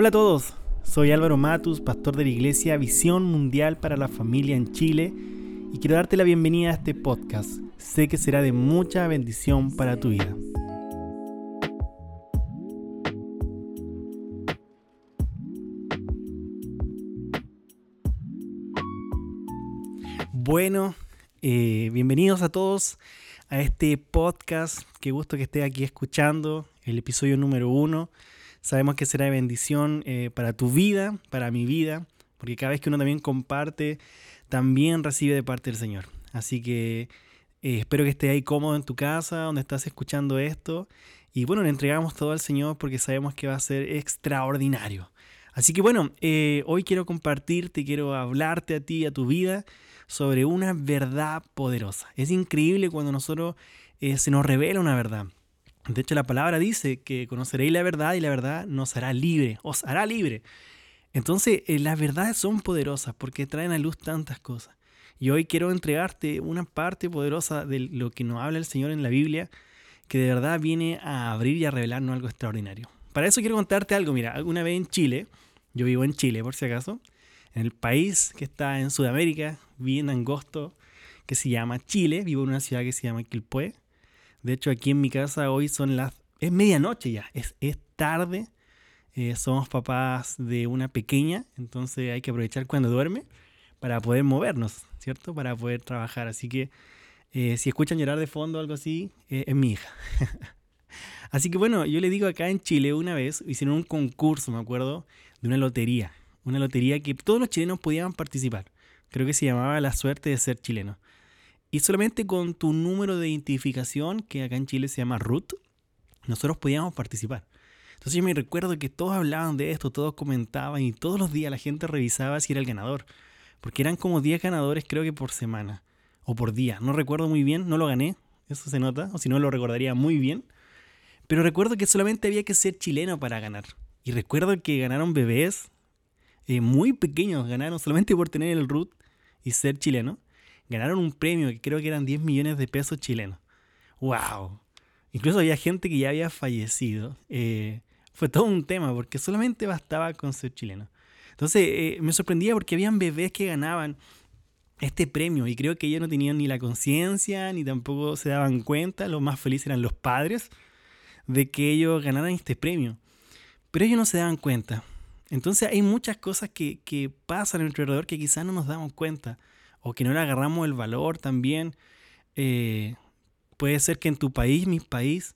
Hola a todos, soy Álvaro Matus, pastor de la iglesia Visión Mundial para la Familia en Chile y quiero darte la bienvenida a este podcast. Sé que será de mucha bendición para tu vida. Bueno, eh, bienvenidos a todos a este podcast. Qué gusto que estés aquí escuchando el episodio número uno. Sabemos que será de bendición eh, para tu vida, para mi vida, porque cada vez que uno también comparte, también recibe de parte del Señor. Así que eh, espero que estés ahí cómodo en tu casa, donde estás escuchando esto. Y bueno, le entregamos todo al Señor porque sabemos que va a ser extraordinario. Así que bueno, eh, hoy quiero compartirte, quiero hablarte a ti, a tu vida, sobre una verdad poderosa. Es increíble cuando nosotros se nos revela una verdad. De hecho, la palabra dice que conoceréis la verdad y la verdad nos hará libre, os hará libre. Entonces, eh, las verdades son poderosas porque traen a luz tantas cosas. Y hoy quiero entregarte una parte poderosa de lo que nos habla el Señor en la Biblia, que de verdad viene a abrir y a revelarnos algo extraordinario. Para eso quiero contarte algo. Mira, alguna vez en Chile, yo vivo en Chile por si acaso, en el país que está en Sudamérica, bien angosto, que se llama Chile, vivo en una ciudad que se llama Quilpué. De hecho, aquí en mi casa hoy son las... Es medianoche ya, es, es tarde. Eh, somos papás de una pequeña, entonces hay que aprovechar cuando duerme para poder movernos, ¿cierto? Para poder trabajar. Así que eh, si escuchan llorar de fondo o algo así, eh, es mi hija. así que bueno, yo le digo acá en Chile una vez, hicieron un concurso, me acuerdo, de una lotería. Una lotería que todos los chilenos podían participar. Creo que se llamaba La suerte de ser chileno. Y solamente con tu número de identificación, que acá en Chile se llama RUT, nosotros podíamos participar. Entonces yo me recuerdo que todos hablaban de esto, todos comentaban y todos los días la gente revisaba si era el ganador. Porque eran como 10 ganadores creo que por semana o por día. No recuerdo muy bien, no lo gané, eso se nota, o si no lo recordaría muy bien. Pero recuerdo que solamente había que ser chileno para ganar. Y recuerdo que ganaron bebés eh, muy pequeños, ganaron solamente por tener el RUT y ser chileno ganaron un premio que creo que eran 10 millones de pesos chilenos. ¡Wow! Incluso había gente que ya había fallecido. Eh, fue todo un tema porque solamente bastaba con ser chileno. Entonces eh, me sorprendía porque habían bebés que ganaban este premio y creo que ellos no tenían ni la conciencia ni tampoco se daban cuenta, los más felices eran los padres de que ellos ganaran este premio. Pero ellos no se daban cuenta. Entonces hay muchas cosas que, que pasan a nuestro alrededor que quizás no nos damos cuenta o que no le agarramos el valor también. Eh, puede ser que en tu país, mi país,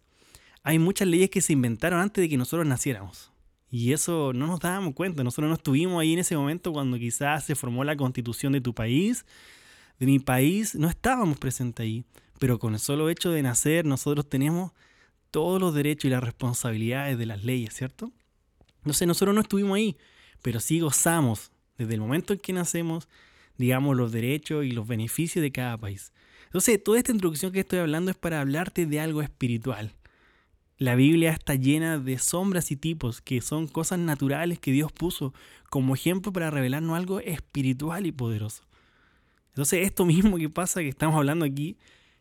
hay muchas leyes que se inventaron antes de que nosotros naciéramos. Y eso no nos dábamos cuenta. Nosotros no estuvimos ahí en ese momento cuando quizás se formó la constitución de tu país, de mi país. No estábamos presentes ahí. Pero con el solo hecho de nacer, nosotros tenemos todos los derechos y las responsabilidades de las leyes, ¿cierto? Entonces nosotros no estuvimos ahí, pero sí gozamos desde el momento en que nacemos digamos, los derechos y los beneficios de cada país. Entonces, toda esta introducción que estoy hablando es para hablarte de algo espiritual. La Biblia está llena de sombras y tipos que son cosas naturales que Dios puso como ejemplo para revelarnos algo espiritual y poderoso. Entonces, esto mismo que pasa, que estamos hablando aquí,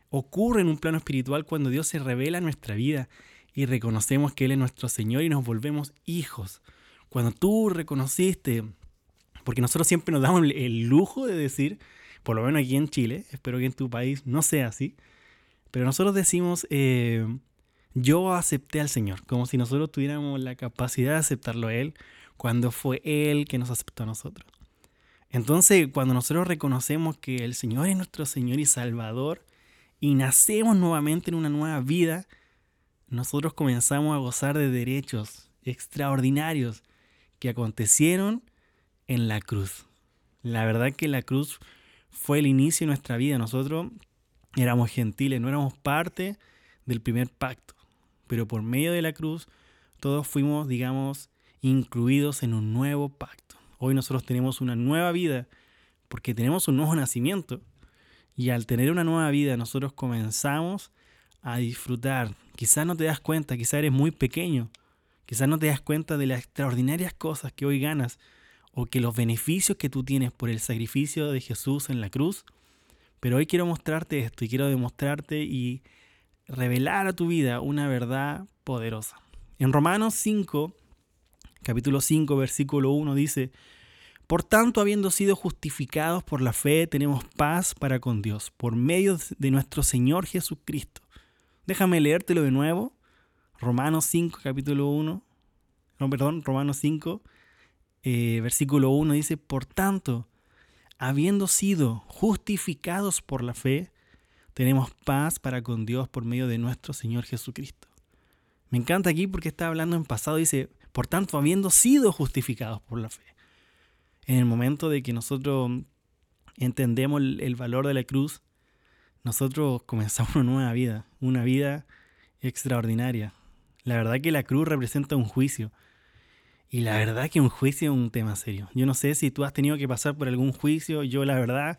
ocurre en un plano espiritual cuando Dios se revela en nuestra vida y reconocemos que Él es nuestro Señor y nos volvemos hijos. Cuando tú reconociste porque nosotros siempre nos damos el lujo de decir, por lo menos aquí en Chile, espero que en tu país no sea así, pero nosotros decimos, eh, yo acepté al Señor, como si nosotros tuviéramos la capacidad de aceptarlo a Él cuando fue Él que nos aceptó a nosotros. Entonces, cuando nosotros reconocemos que el Señor es nuestro Señor y Salvador y nacemos nuevamente en una nueva vida, nosotros comenzamos a gozar de derechos extraordinarios que acontecieron en la cruz. La verdad que la cruz fue el inicio de nuestra vida. Nosotros éramos gentiles, no éramos parte del primer pacto. Pero por medio de la cruz, todos fuimos, digamos, incluidos en un nuevo pacto. Hoy nosotros tenemos una nueva vida porque tenemos un nuevo nacimiento. Y al tener una nueva vida, nosotros comenzamos a disfrutar. Quizás no te das cuenta, quizás eres muy pequeño, quizás no te das cuenta de las extraordinarias cosas que hoy ganas o que los beneficios que tú tienes por el sacrificio de Jesús en la cruz. Pero hoy quiero mostrarte esto y quiero demostrarte y revelar a tu vida una verdad poderosa. En Romanos 5, capítulo 5, versículo 1 dice, Por tanto, habiendo sido justificados por la fe, tenemos paz para con Dios, por medio de nuestro Señor Jesucristo. Déjame leértelo de nuevo. Romanos 5, capítulo 1. No, perdón, Romanos 5, eh, versículo 1 dice, Por tanto, habiendo sido justificados por la fe, tenemos paz para con Dios por medio de nuestro Señor Jesucristo. Me encanta aquí porque está hablando en pasado, dice, por tanto, habiendo sido justificados por la fe. En el momento de que nosotros entendemos el, valor de la cruz, nosotros comenzamos una nueva vida, una vida extraordinaria. La verdad que la cruz representa un juicio. Y la verdad que un juicio es un tema serio. Yo no sé si tú has tenido que pasar por algún juicio. Yo la verdad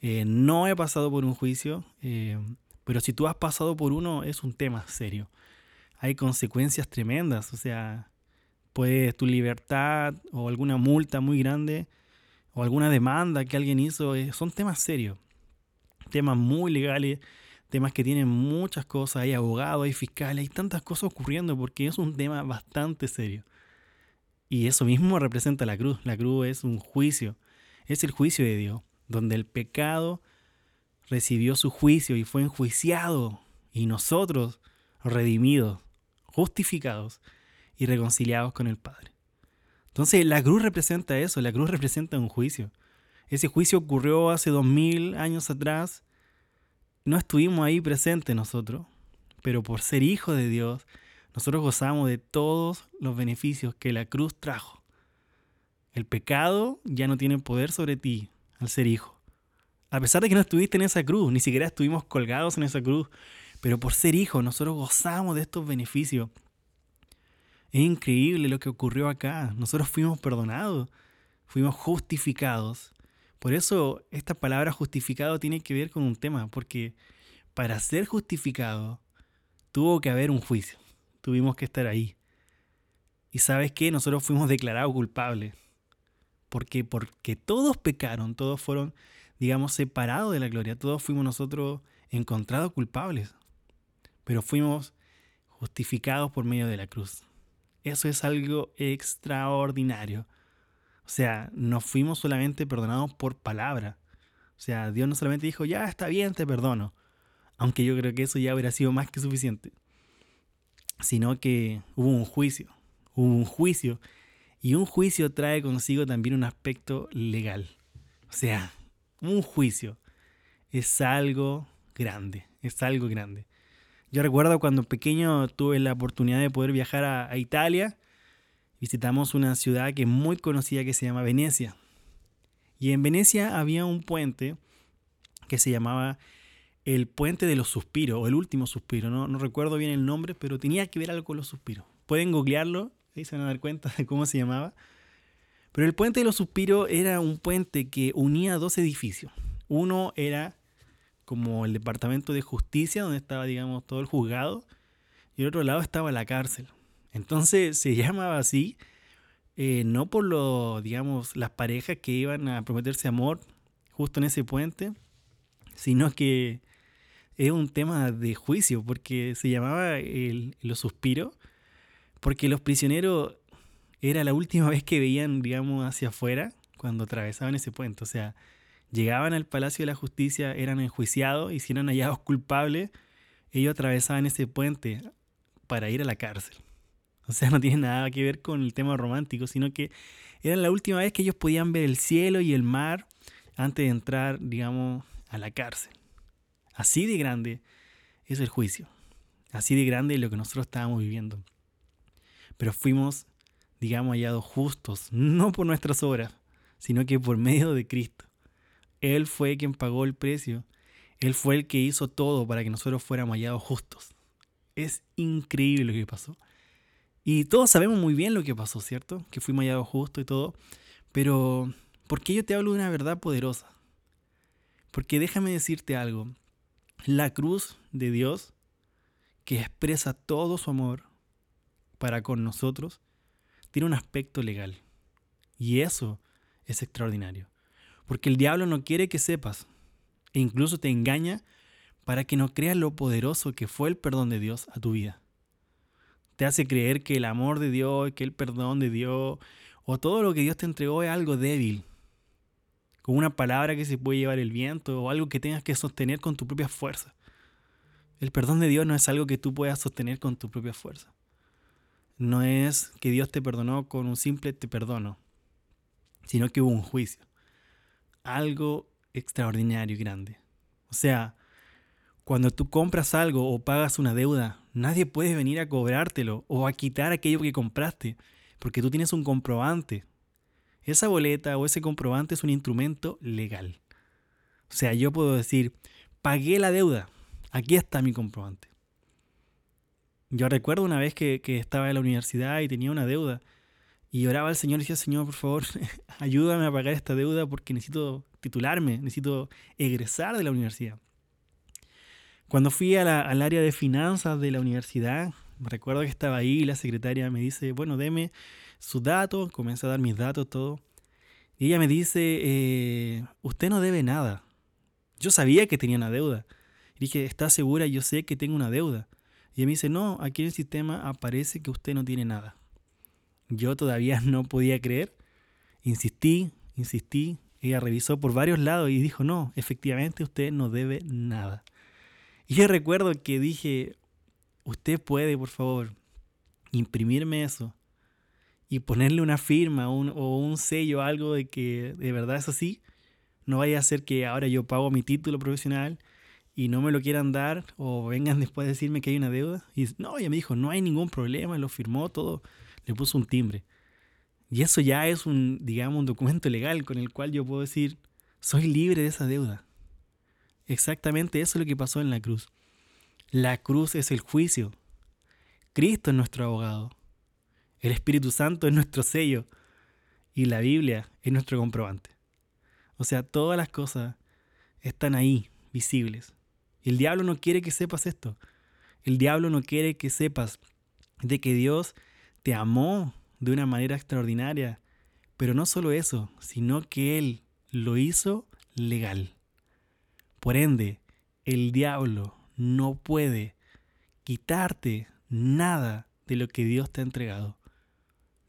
eh, no he pasado por un juicio. Eh, pero si tú has pasado por uno es un tema serio. Hay consecuencias tremendas. O sea, pues tu libertad o alguna multa muy grande o alguna demanda que alguien hizo, eh, son temas serios, temas muy legales, temas que tienen muchas cosas, hay abogados, hay fiscales, hay tantas cosas ocurriendo porque es un tema bastante serio. Y eso mismo representa la cruz, la cruz es un juicio, es el juicio de Dios, donde el pecado recibió su juicio y fue enjuiciado y nosotros redimidos, justificados, y reconciliados con el Padre. Entonces la cruz representa eso, la cruz representa un juicio. Ese juicio ocurrió hace dos mil años atrás. No estuvimos ahí presentes nosotros, pero por ser hijos de Dios, nosotros gozamos de todos los beneficios que la cruz trajo. El pecado ya no tiene poder sobre ti al ser hijo. A pesar de que no estuviste en esa cruz, ni siquiera estuvimos colgados en esa cruz, pero por ser hijo nosotros gozamos de estos beneficios es increíble lo que ocurrió acá. Nosotros fuimos perdonados, fuimos justificados. Por eso esta palabra justificado tiene que ver con un tema, porque para ser justificado tuvo que haber un juicio. Tuvimos que estar ahí. Y sabes qué? Nosotros fuimos declarados culpables. Porque, porque todos pecaron, todos fueron, digamos, separados de la gloria. Todos fuimos nosotros encontrados culpables. Pero fuimos justificados por medio de la cruz. Eso es algo extraordinario. O sea, no fuimos solamente perdonados por palabra. O sea, Dios no solamente dijo, ya está bien, te perdono. Aunque yo creo que eso ya hubiera sido más que suficiente. Sino que hubo un juicio. Hubo un juicio. Y un juicio trae consigo también un aspecto legal. O sea, un juicio es algo grande. Es algo grande. Yo recuerdo cuando pequeño tuve la oportunidad de poder viajar a, Italia. Visitamos una ciudad que es muy conocida que se llama Venecia. Y en Venecia había un puente que se llamaba el puente de los suspiros, o el último suspiro, no, no recuerdo bien el nombre, pero tenía que ver algo con los suspiros. Pueden googlearlo, ahí se van a dar cuenta de cómo se llamaba. Pero el puente de los suspiros era un puente que unía dos edificios. Uno era como el departamento de justicia, donde estaba, digamos, todo el juzgado, y el otro lado estaba la cárcel. Entonces se llamaba así, eh, no por lo, digamos, las parejas que iban a prometerse amor justo en ese puente, sino que es un tema de juicio, porque se llamaba el, los suspiros, porque los prisioneros era la última vez que veían, digamos, hacia afuera cuando atravesaban ese puente. O sea, llegaban al Palacio de la Justicia, eran enjuiciados y si eran hallados culpables, ellos atravesaban ese puente para ir a la cárcel. O sea, no tiene nada que ver con el tema romántico, sino que era la última vez que ellos podían ver el cielo y el mar antes de entrar, digamos, a la cárcel. Así de grande es el juicio. Así de grande es lo que nosotros estábamos viviendo. Pero fuimos, digamos, hallados justos, no por nuestras obras, sino que por medio de Cristo. Él fue quien pagó el precio. Él fue el que hizo todo para que nosotros fuéramos hallados justos. Es increíble lo que pasó. Y todos sabemos muy bien lo que pasó, ¿cierto? Que fuimos hallados justos y todo. Pero, ¿por qué yo te hablo de una verdad poderosa? Porque déjame decirte algo. La cruz de Dios, que expresa todo su amor para con nosotros, tiene un aspecto legal. Y eso es extraordinario. Porque el diablo no quiere que sepas e incluso te engaña para que no creas lo poderoso que fue el perdón de Dios a tu vida. te hace creer que el amor de Dios, que el perdón de Dios, o todo lo que Dios te entregó es algo débil, una palabra que se puede llevar el viento, o algo que tengas que sostener con tu propia fuerza. El perdón de Dios no es algo que tú puedas sostener con tu propia fuerza. No es que Dios te perdonó con un simple te perdono, sino que hubo un juicio. Algo extraordinario y grande. O sea, cuando tú compras algo o pagas una deuda, nadie puede venir a cobrártelo o a quitar aquello que compraste, porque tú tienes un comprobante. Esa boleta o ese comprobante es un instrumento legal. O sea, yo puedo decir, pagué la deuda, Aquí está mi comprobante. Yo recuerdo una vez que, estaba en la universidad y tenía una deuda y oraba al Señor y decía, Señor, por favor, ayúdame a pagar esta deuda porque necesito titularme, necesito egresar de la universidad. Cuando fui al área de finanzas de la universidad, recuerdo que estaba ahí y la secretaria me dice, bueno, deme sus datos, comienza a dar mis datos, todo. Y ella me dice, eh, usted no debe nada. Yo sabía que tenía una deuda. Y dije, ¿está segura? Yo sé que tengo una deuda. Y ella me dice, no, aquí en el sistema aparece que usted no tiene nada. Yo todavía no podía creer. Insistí, insistí. Ella revisó por varios lados y dijo, no, efectivamente usted no debe nada. Y yo recuerdo que dije, usted puede, por favor, imprimirme eso y ponerle una firma o un sello, algo de que de verdad es así. No vaya a ser que ahora yo pago mi título profesional y no me lo quieran dar o vengan después a decirme que hay una deuda. Y no, ella me dijo, no hay ningún problema, lo firmó todo, le puso un timbre. Y eso ya es un, digamos, un documento legal con el cual yo puedo decir, soy libre de esa deuda. Exactamente eso es lo que pasó en la cruz. La cruz es el juicio. Cristo es nuestro abogado. El Espíritu Santo es nuestro sello. Y la Biblia es nuestro comprobante. O sea, todas las cosas están ahí, visibles. El diablo no quiere que sepas esto. El diablo no quiere que sepas de que Dios te amó de una manera extraordinaria. Pero no solo eso, sino que Él lo hizo legal. Por ende, el diablo no puede quitarte nada de lo que Dios te ha entregado.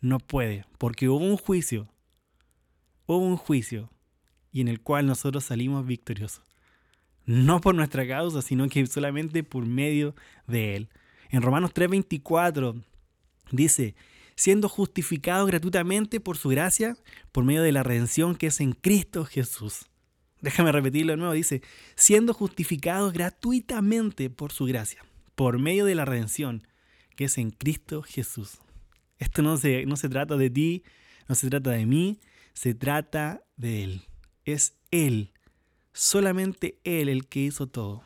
No puede, porque hubo un juicio. Hubo un juicio y en el cual nosotros salimos victoriosos no por nuestra causa, sino que solamente por medio de Él. En Romanos 3:24 dice, siendo justificados gratuitamente por su gracia, por medio de la redención que es en Cristo Jesús. Déjame repetirlo de nuevo, dice, siendo justificados gratuitamente por su gracia, por medio de la redención que es en Cristo Jesús. Esto no se, no se trata de ti, no se trata de mí, se trata de Él. Es Él solamente Él el que hizo todo.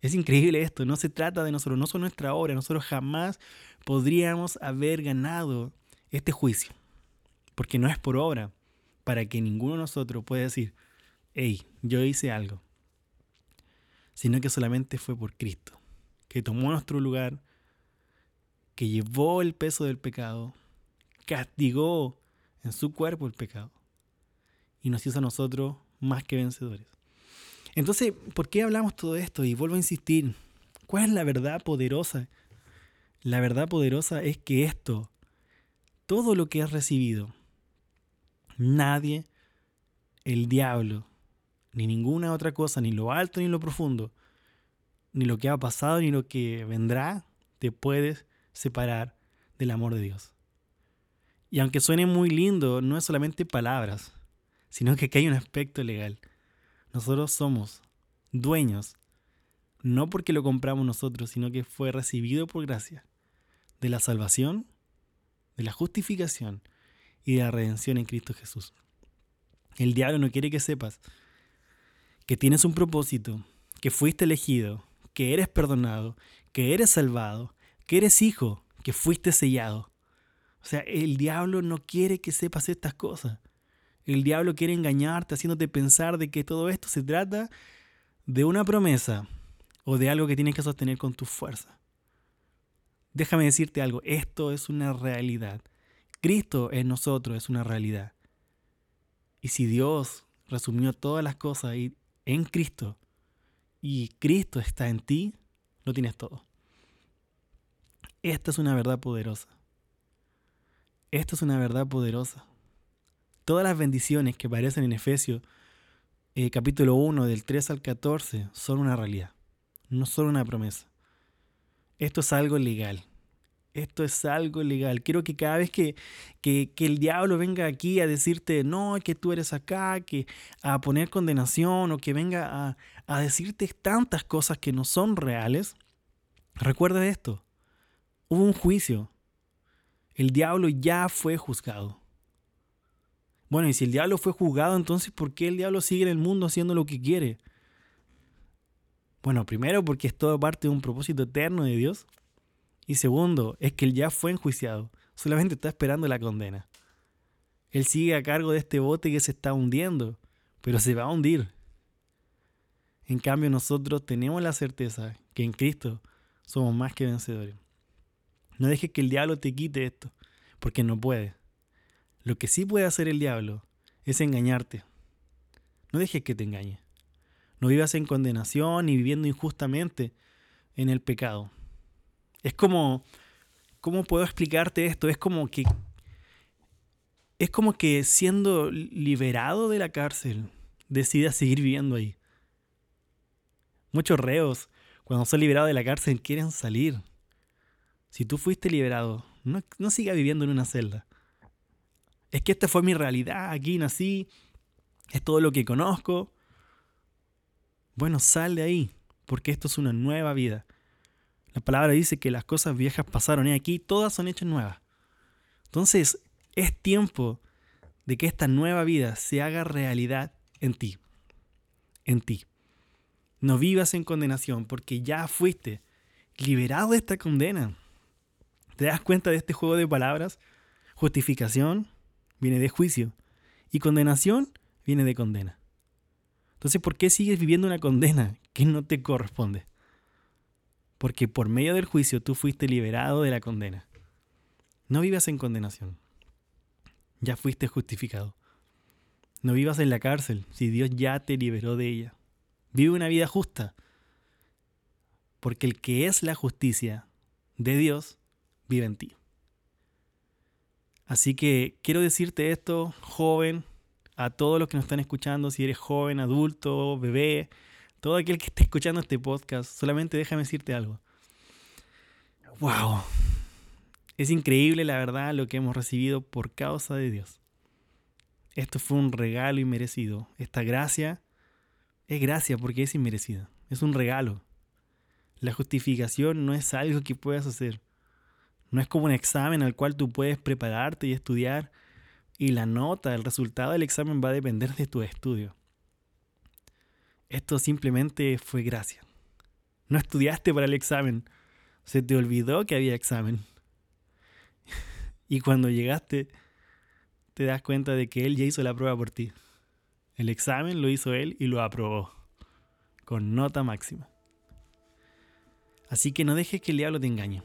Es increíble esto, no se trata de nosotros, no son nuestra obra, nosotros jamás podríamos haber ganado este juicio, porque no es por obra, para que ninguno de nosotros pueda decir, hey, yo hice algo, sino que solamente fue por Cristo, que tomó nuestro lugar, que llevó el peso del pecado, castigó en su cuerpo el pecado y nos hizo a nosotros más que vencedores. Entonces, ¿por qué hablamos todo esto? Y vuelvo a insistir, ¿cuál es la verdad poderosa? La verdad poderosa es que esto, todo lo que has recibido, nadie, el diablo, ni ninguna otra cosa, ni lo alto ni lo profundo, ni lo que ha pasado ni lo que vendrá, te puedes separar del amor de Dios. Y aunque suene muy lindo, no es solamente palabras sino que aquí hay un aspecto legal. Nosotros somos dueños, no porque lo compramos nosotros, sino que fue recibido por gracia, de la salvación, de la justificación y de la redención en Cristo Jesús. El diablo no quiere que sepas que tienes un propósito, que fuiste elegido, que eres perdonado, que eres salvado, que eres hijo, que fuiste sellado. O sea, el diablo no quiere que sepas estas cosas. El diablo quiere engañarte haciéndote pensar de que todo esto se trata de una promesa o de algo que tienes que sostener con tu fuerza. Déjame decirte algo, esto es una realidad. Cristo en nosotros es una realidad. Y si Dios resumió todas las cosas en Cristo y Cristo está en ti, lo tienes todo. Esta es una verdad poderosa. Esta es una verdad poderosa. Todas las bendiciones que aparecen en Efesios eh, capítulo 1 del 3 al 14 son una realidad, no son una promesa. Esto es algo legal. Esto es algo legal. Quiero que cada vez que, que, el diablo venga aquí a decirte, no, que tú eres acá, que a poner condenación o que venga a, a decirte tantas cosas que no son reales, recuerda esto. Hubo un juicio. El diablo ya fue juzgado. Bueno, y si el diablo fue juzgado, entonces ¿por qué el diablo sigue en el mundo haciendo lo que quiere? Bueno, primero porque es todo parte de un propósito eterno de Dios. Y segundo, es que él ya fue enjuiciado. Solamente está esperando la condena. Él sigue a cargo de este bote que se está hundiendo, pero se va a hundir. En cambio, nosotros tenemos la certeza que en Cristo somos más que vencedores. No dejes que el diablo te quite esto, porque no puede. Lo que sí puede hacer el diablo es engañarte. No dejes que te engañe. No vivas en condenación ni viviendo injustamente en el pecado. Es como, ¿cómo puedo explicarte esto? Es como que, es como que siendo liberado de la cárcel, decidas seguir viviendo ahí. Muchos reos, cuando son liberados de la cárcel, quieren salir. Si tú fuiste liberado, no, no sigas viviendo en una celda es que esta fue mi realidad, aquí nací, es todo lo que conozco. Bueno, sal de ahí, porque esto es una nueva vida. La palabra dice que las cosas viejas pasaron y aquí todas son hechas nuevas. Entonces, es tiempo de que esta nueva vida se haga realidad en ti. En ti. No vivas en condenación porque ya fuiste liberado de esta condena. ¿Te das cuenta de este juego de palabras? Justificación, viene de juicio. Y condenación viene de condena. Entonces, ¿por qué sigues viviendo una condena que no te corresponde? Porque por medio del juicio tú fuiste liberado de la condena. No vivas en condenación. Ya fuiste justificado. No vivas en la cárcel si Dios ya te liberó de ella. Vive una vida justa. Porque el que es la justicia de Dios vive en ti. Así que quiero decirte esto, joven, a todos los que nos están escuchando, si eres joven, adulto, bebé, todo aquel que esté escuchando este podcast, solamente déjame decirte algo. ¡Wow! Es increíble la verdad lo que hemos recibido por causa de Dios. Esto fue un regalo inmerecido. Esta gracia es gracia porque es inmerecida. Es un regalo. La justificación no es algo que puedas hacer. No es como un examen al cual tú puedes prepararte y estudiar y la nota, el resultado del examen va a depender de tu estudio. Esto simplemente fue gracia. No estudiaste para el examen, se te olvidó que había examen. y cuando llegaste, te das cuenta de que él ya hizo la prueba por ti. El examen lo hizo él y lo aprobó, con nota máxima. Así que no dejes que el diablo te engañe.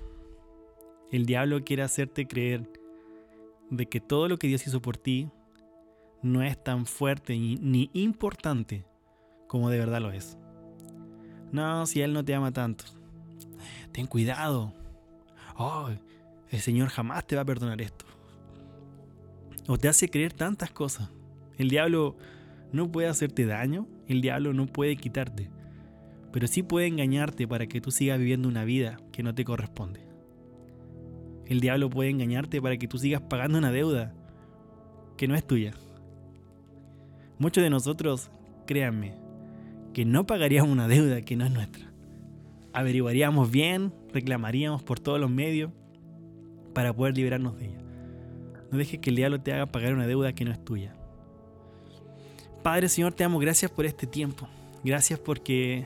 El diablo quiere hacerte creer de que todo lo que Dios hizo por ti no es tan fuerte ni, importante como de verdad lo es. No, si Él no te ama tanto. Ten cuidado. Oh, el Señor jamás te va a perdonar esto. O te hace creer tantas cosas. El diablo no puede hacerte daño, el diablo no puede quitarte, pero sí puede engañarte para que tú sigas viviendo una vida que no te corresponde. El diablo puede engañarte para que tú sigas pagando una deuda que no es tuya. Muchos de nosotros, créanme, que no pagaríamos una deuda que no es nuestra. Averiguaríamos bien, reclamaríamos por todos los medios para poder liberarnos de ella. No dejes que el diablo te haga pagar una deuda que no es tuya. Padre Señor, te amo, gracias por este tiempo. Gracias porque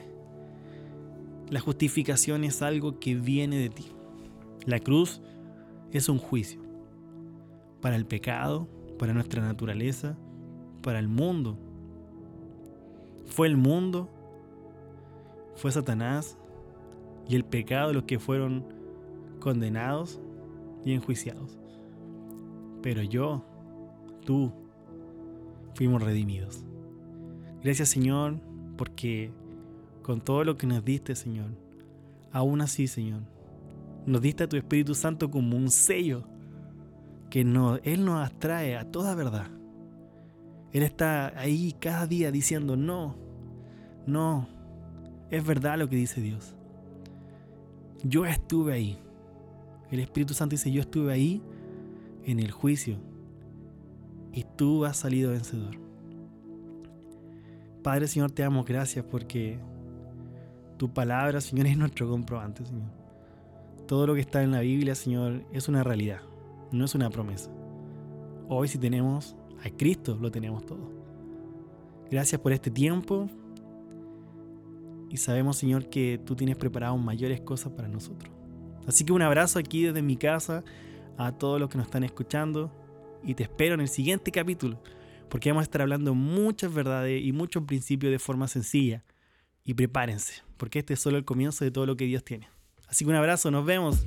la justificación es algo que viene de ti. La cruz es un juicio para el pecado, para nuestra naturaleza, para el mundo. Fue el mundo, fue Satanás y el pecado los que fueron condenados y enjuiciados. Pero yo, tú, fuimos redimidos. Gracias Señor, porque con todo lo que nos diste, Señor, aún así, Señor, Nos diste a tu Espíritu Santo como un sello que no, Él nos atrae a toda verdad. Él está ahí cada día diciendo, no, no, es verdad lo que dice Dios. Yo estuve ahí. El Espíritu Santo dice, yo estuve ahí en el juicio y tú has salido vencedor. Padre Señor, te damos gracias porque tu palabra, Señor, es nuestro comprobante, Señor. Todo lo que está en la Biblia, Señor, es una realidad, no es una promesa. Hoy si tenemos a Cristo, lo tenemos todo. Gracias por este tiempo y sabemos, Señor, que tú tienes preparado mayores cosas para nosotros. Así que un abrazo aquí desde mi casa a todos los que nos están escuchando y te espero en el siguiente capítulo porque vamos a estar hablando muchas verdades y muchos principios de forma sencilla. Y prepárense, porque este es solo el comienzo de todo lo que Dios tiene. Así que un abrazo, nos vemos.